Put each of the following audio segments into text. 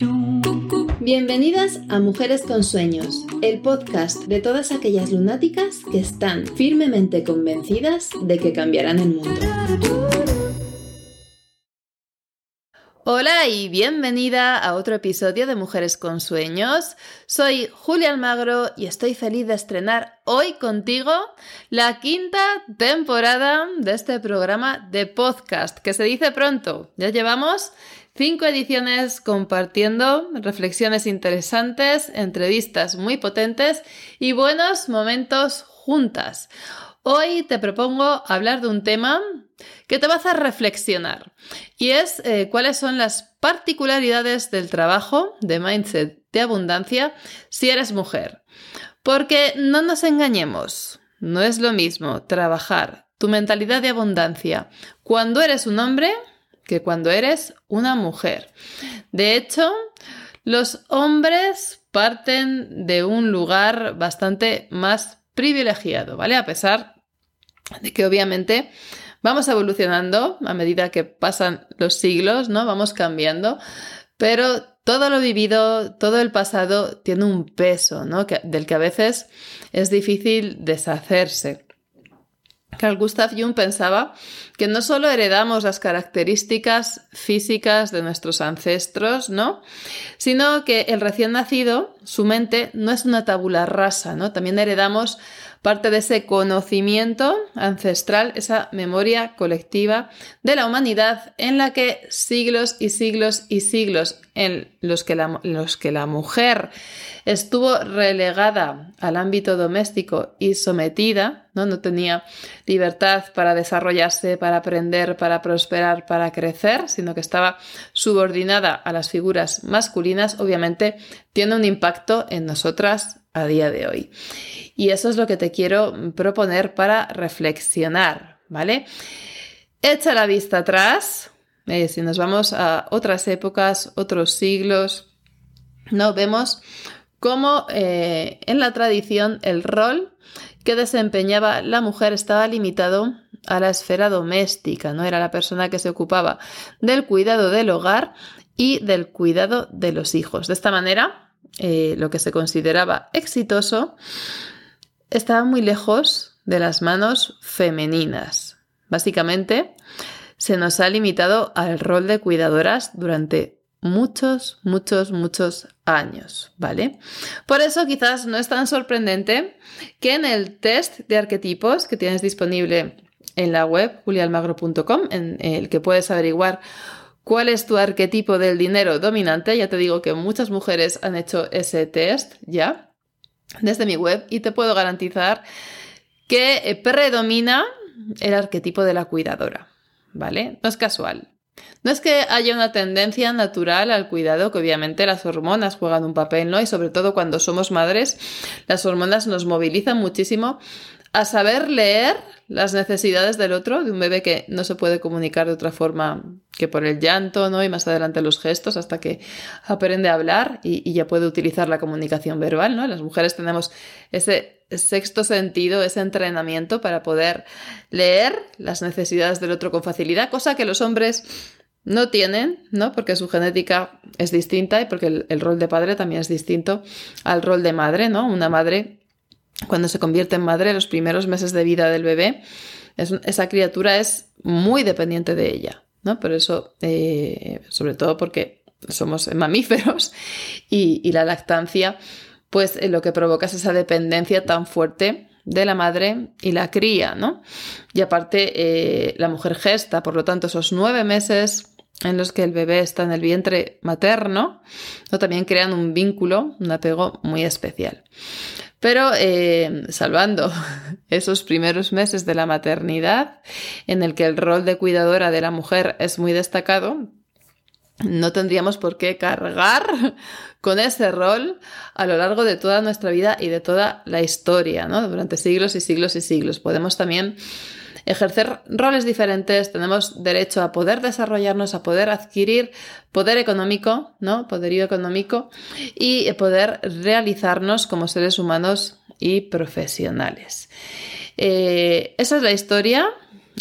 Bienvenidas a Mujeres con Sueños, el podcast de todas aquellas lunáticas que están firmemente convencidas de que cambiarán el mundo. Hola y bienvenida a otro episodio de Mujeres con Sueños. Soy Julia Almagro y estoy feliz de estrenar hoy contigo la quinta temporada de este programa de podcast, que se dice pronto. Ya llevamos cinco ediciones compartiendo reflexiones interesantes, entrevistas muy potentes y buenos momentos juntas. Hoy te propongo hablar de un tema que te va a hacer reflexionar y es eh, cuáles son las particularidades del trabajo de mindset de abundancia si eres mujer. Porque no nos engañemos, no es lo mismo trabajar tu mentalidad de abundancia cuando eres un hombre que cuando eres una mujer. De hecho, los hombres parten de un lugar bastante más privilegiado, ¿vale? A pesar de que obviamente vamos evolucionando a medida que pasan los siglos, ¿no? Vamos cambiando, pero todo lo vivido, todo el pasado tiene un peso, ¿no? del que a veces es difícil deshacerse. Carl Gustav Jung pensaba que no solo heredamos las características físicas de nuestros ancestros, ¿no? Sino que el recién nacido, su mente no es una tabula rasa, ¿no? También heredamos parte de ese conocimiento ancestral, esa memoria colectiva de la humanidad en la que siglos y siglos y siglos en los que la, mujer estuvo relegada al ámbito doméstico y sometida, ¿no? no tenía libertad para desarrollarse, para aprender, para prosperar, para crecer, sino que estaba subordinada a las figuras masculinas, obviamente tiene un impacto en nosotras a día de hoy. Y eso es lo que te quiero proponer para reflexionar, ¿vale? Echa la vista atrás, eh, si nos vamos a otras épocas, otros siglos, no vemos cómo eh, en la tradición el rol que desempeñaba la mujer estaba limitado a la esfera doméstica, ¿no? Era la persona que se ocupaba del cuidado del hogar y del cuidado de los hijos. De esta manera, eh, lo que se consideraba exitoso estaba muy lejos de las manos femeninas. Básicamente, se nos ha limitado al rol de cuidadoras durante muchos, muchos, muchos años, ¿vale? Por eso quizás no es tan sorprendente que en el test de arquetipos que tienes disponible en la web julialmagro.com, en el que puedes averiguar cuál es tu arquetipo del dinero dominante, ya te digo que muchas mujeres han hecho ese test ya desde mi web y te puedo garantizar que eh, predomina el arquetipo de la cuidadora, ¿vale? No es casual. No es que haya una tendencia natural al cuidado, que obviamente las hormonas juegan un papel, ¿no? Y sobre todo cuando somos madres, las hormonas nos movilizan muchísimo a saber leer las necesidades del otro, de un bebé que no se puede comunicar de otra forma que por el llanto, ¿no? Y más adelante los gestos hasta que aprende a hablar y, ya puede utilizar la comunicación verbal, ¿no? Las mujeres tenemos ese sexto sentido, ese entrenamiento para poder leer las necesidades del otro con facilidad, cosa que los hombres no tienen, ¿no? Porque su genética es distinta y porque el, rol de padre también es distinto al rol de madre, ¿no? Una madre cuando se convierte en madre, los primeros meses de vida del bebé, esa criatura es muy dependiente de ella, ¿no? Por eso, eh, sobre todo porque somos mamíferos y, la lactancia, pues eh, lo que provoca es esa dependencia tan fuerte de la madre y la cría, ¿no? Y aparte, eh, la mujer gesta, por lo tanto, esos nueve meses en los que el bebé está en el vientre materno, ¿no? también crean un vínculo, un apego muy especial. Pero eh, salvando esos primeros meses de la maternidad, en el que el rol de cuidadora de la mujer es muy destacado, no tendríamos por qué cargar con ese rol a lo largo de toda nuestra vida y de toda la historia, ¿no? Durante siglos y siglos y siglos. Podemos también ejercer roles diferentes, tenemos derecho a poder desarrollarnos, a poder adquirir poder económico, ¿no? Poderío económico y poder realizarnos como seres humanos y profesionales. Eh, esa es la historia,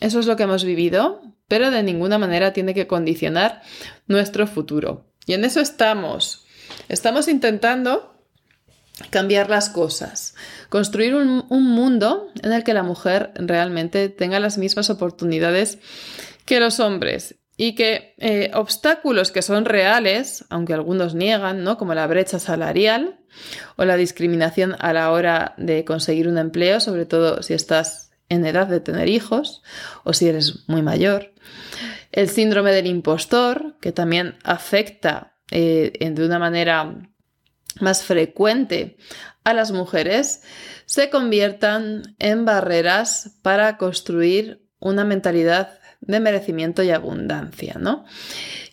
eso es lo que hemos vivido, pero de ninguna manera tiene que condicionar nuestro futuro. Y en eso estamos. Estamos intentando cambiar las cosas, construir un, mundo en el que la mujer realmente tenga las mismas oportunidades que los hombres y que eh, obstáculos que son reales, aunque algunos niegan, ¿no? como la brecha salarial o la discriminación a la hora de conseguir un empleo, sobre todo si estás en edad de tener hijos o si eres muy mayor. El síndrome del impostor, que también afecta eh, de una manera más frecuente a las mujeres, se conviertan en barreras para construir una mentalidad de merecimiento y abundancia, ¿no?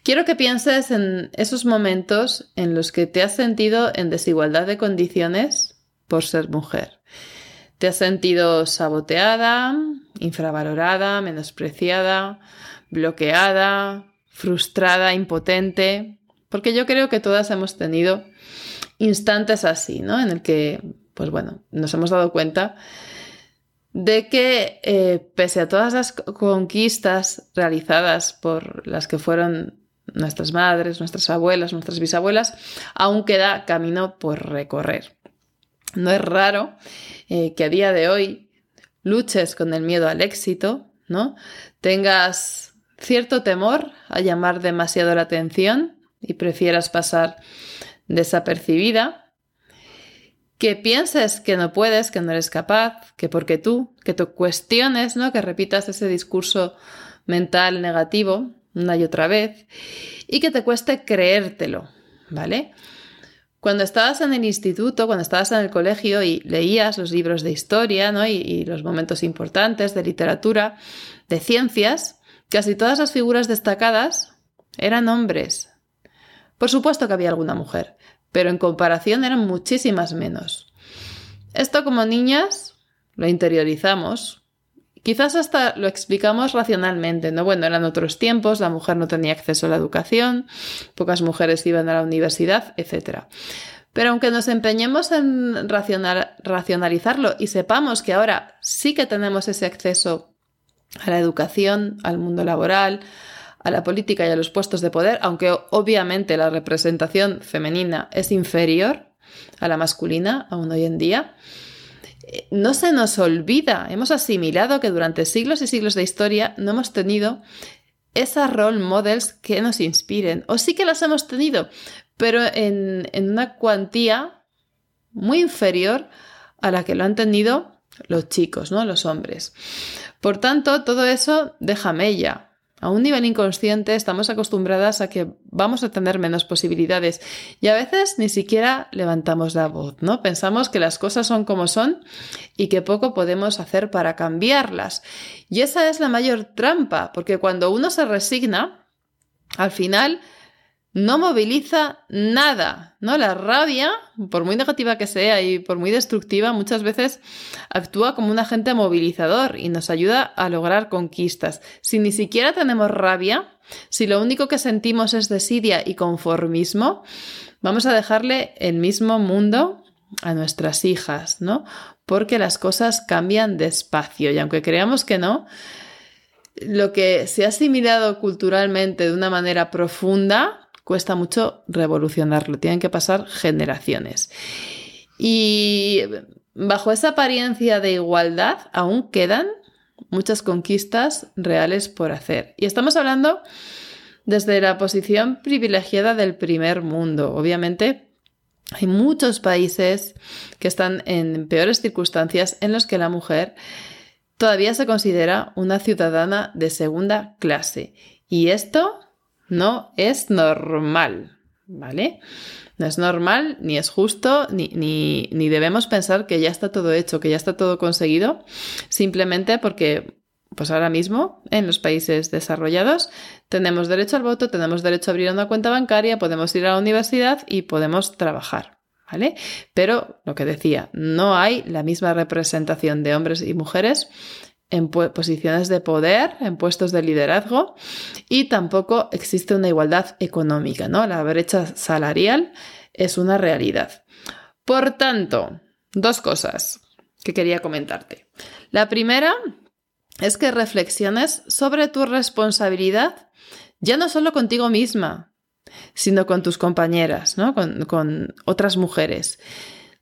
Quiero que pienses en esos momentos en los que te has sentido en desigualdad de condiciones por ser mujer. Te has sentido saboteada, infravalorada, menospreciada, bloqueada, frustrada, impotente, porque yo creo que todas hemos tenido instantes así, ¿no? En el que, pues bueno, nos hemos dado cuenta de que eh, pese a todas las conquistas realizadas por las que fueron nuestras madres, nuestras abuelas, nuestras bisabuelas, aún queda camino por recorrer. No es raro eh, que a día de hoy luches con el miedo al éxito, ¿no? Tengas cierto temor a llamar demasiado la atención y prefieras pasar desapercibida que pienses que no puedes, que no eres capaz, que porque tú, que te cuestiones, ¿no? Que repitas ese discurso mental negativo una y otra vez y que te cueste creértelo, ¿vale? Cuando estabas en el instituto, cuando estabas en el colegio y leías los libros de historia ¿no? y, y los momentos importantes de literatura, de ciencias, casi todas las figuras destacadas eran hombres. Por supuesto que había alguna mujer, pero en comparación eran muchísimas menos. Esto como niñas lo interiorizamos. Quizás hasta lo explicamos racionalmente, ¿no? Bueno, eran otros tiempos, la mujer no tenía acceso a la educación, pocas mujeres iban a la universidad, etc. Pero aunque nos empeñemos en racionalizarlo y sepamos que ahora sí que tenemos ese acceso a la educación, al mundo laboral, a la política y a los puestos de poder, aunque obviamente la representación femenina es inferior a la masculina aún hoy en día, eh, no se nos olvida, hemos asimilado que durante siglos y siglos de historia no hemos tenido esas role models que nos inspiren, o sí que las hemos tenido, pero en, una cuantía muy inferior a la que lo han tenido los chicos, ¿no? Los hombres. Por tanto, todo eso deja mella, a un nivel inconsciente estamos acostumbradas a que vamos a tener menos posibilidades y a veces ni siquiera levantamos la voz, ¿no? Pensamos que las cosas son como son y que poco podemos hacer para cambiarlas. Y esa es la mayor trampa, porque cuando uno se resigna, al final no moviliza nada, ¿no? La rabia, por muy negativa que sea y por muy destructiva, muchas veces actúa como un agente movilizador y nos ayuda a lograr conquistas. Si ni siquiera tenemos rabia, si lo único que sentimos es desidia y conformismo, vamos a dejarle el mismo mundo a nuestras hijas, ¿no? Porque las cosas cambian despacio y aunque creamos que no, lo que se ha asimilado culturalmente de una manera profunda cuesta mucho revolucionarlo, tienen que pasar generaciones. Y bajo esa apariencia de igualdad aún quedan muchas conquistas reales por hacer. Y estamos hablando desde la posición privilegiada del primer mundo. Obviamente, hay muchos países que están en peores circunstancias en los que la mujer todavía se considera una ciudadana de segunda clase. Y esto no es normal, ¿vale? No es normal, ni es justo, ni, ni, debemos pensar que ya está todo hecho, que ya está todo conseguido, simplemente porque pues ahora mismo en los países desarrollados tenemos derecho al voto, tenemos derecho a abrir una cuenta bancaria, podemos ir a la universidad y podemos trabajar. ¿Vale? Pero lo que decía, no hay la misma representación de hombres y mujeres en posiciones de poder, en puestos de liderazgo y tampoco existe una igualdad económica, ¿no? La brecha salarial es una realidad. Por tanto, dos cosas que quería comentarte. La primera es que reflexiones sobre tu responsabilidad ya no solo contigo misma, sino con tus compañeras, ¿no? con, con otras mujeres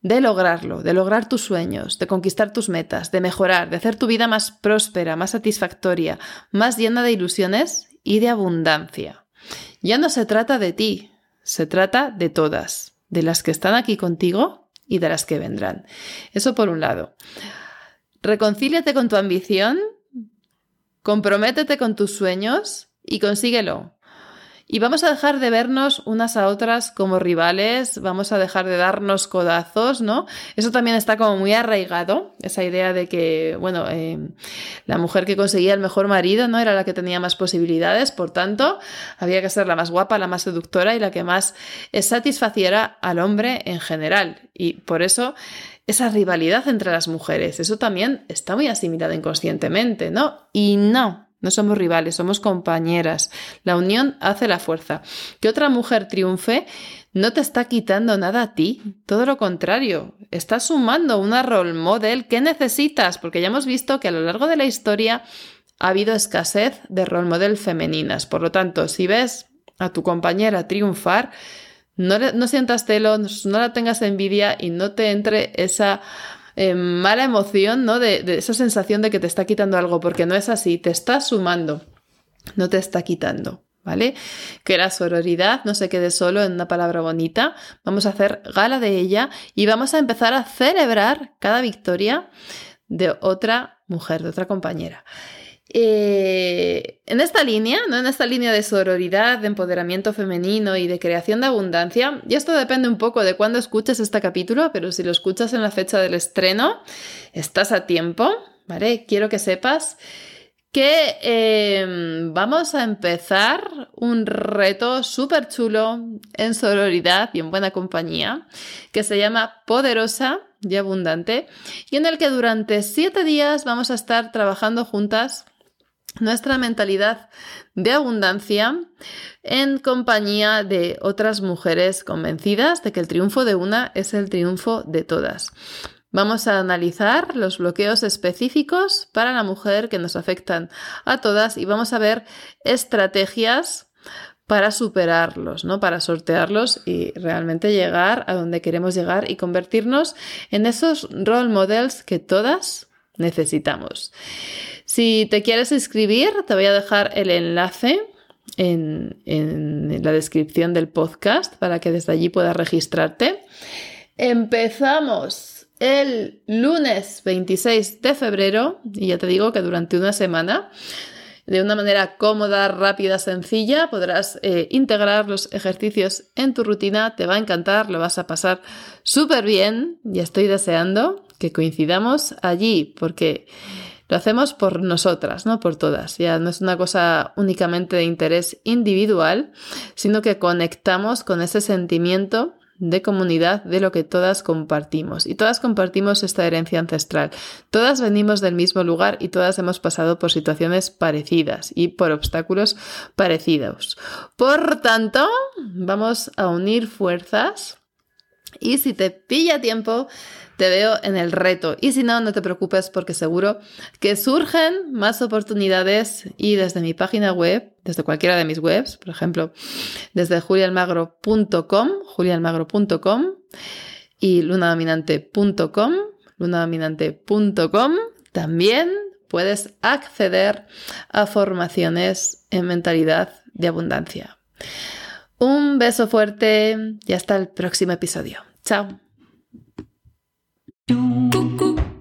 de lograrlo, de lograr tus sueños, de conquistar tus metas, de mejorar, de hacer tu vida más próspera, más satisfactoria, más llena de ilusiones y de abundancia. Ya no se trata de ti, se trata de todas, de las que están aquí contigo y de las que vendrán. Eso por un lado. Reconcíliate con tu ambición, comprométete con tus sueños y consíguelo. Y vamos a dejar de vernos unas a otras como rivales, vamos a dejar de darnos codazos, ¿no? Eso también está como muy arraigado, esa idea de que, bueno, eh, la mujer que conseguía el mejor marido, ¿no? Era la que tenía más posibilidades, por tanto, había que ser la más guapa, la más seductora y la que más satisfaciera al hombre en general. Y por eso esa rivalidad entre las mujeres, eso también está muy asimilado inconscientemente, ¿no? Y no, no somos rivales, somos compañeras. La unión hace la fuerza. Que otra mujer triunfe no te está quitando nada a ti, todo lo contrario, estás sumando una role model que necesitas, porque ya hemos visto que a lo largo de la historia ha habido escasez de role model femeninas. Por lo tanto, si ves a tu compañera triunfar, no, no sientas celos, no la tengas envidia y no te entre esa eh, mala emoción, ¿no? De, de esa sensación de que te está quitando algo, porque no es así, te está sumando, no te está quitando. ¿Vale? Que la sororidad no se quede solo en una palabra bonita, vamos a hacer gala de ella y vamos a empezar a celebrar cada victoria de otra mujer, de otra compañera. Eh, en esta línea, ¿no? en esta línea de sororidad, de empoderamiento femenino y de creación de abundancia, y esto depende un poco de cuándo escuches este capítulo, pero si lo escuchas en la fecha del estreno, estás a tiempo, ¿vale? Quiero que sepas que em, vamos a empezar un reto súper chulo en sororidad y en buena compañía, que se llama Poderosa y Abundante, y en el que durante siete días vamos a estar trabajando juntas nuestra mentalidad de abundancia en compañía de otras mujeres convencidas de que el triunfo de una es el triunfo de todas. Vamos a analizar los bloqueos específicos para la mujer que nos afectan a todas y vamos a ver estrategias para superarlos, ¿no? Para sortearlos y realmente llegar a donde queremos llegar y convertirnos en esos role models que todas necesitamos. Si te quieres inscribir, te voy a dejar el enlace en, la descripción del podcast para que desde allí puedas registrarte. Empezamos el lunes 26 de febrero y ya te digo que durante una semana de una manera cómoda, rápida, sencilla, podrás eh, integrar los ejercicios en tu rutina, te va a encantar, lo vas a pasar súper bien y estoy deseando que coincidamos allí porque lo hacemos por nosotras, no por todas. Ya no es una cosa únicamente de interés individual, sino que conectamos con ese sentimiento de comunidad de lo que todas compartimos. Y todas compartimos esta herencia ancestral. Todas venimos del mismo lugar y todas hemos pasado por situaciones parecidas y por obstáculos parecidos. Por tanto, vamos a unir fuerzas y si te pilla tiempo, te veo en el reto. Y si no, no te preocupes porque seguro que surgen más oportunidades y desde mi página web, desde cualquiera de mis webs, por ejemplo, desde julialmagro.com, julialmagro.com y lunadominante.com, lunadominante.com, también puedes acceder a formaciones en mentalidad de abundancia. Un beso fuerte y hasta el próximo episodio. Chao.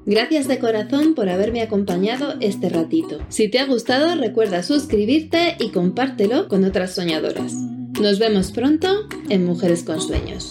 Gracias de corazón por haberme acompañado este ratito. Si te ha gustado, recuerda suscribirte y compártelo con otras soñadoras. Nos vemos pronto en Mujeres con Sueños.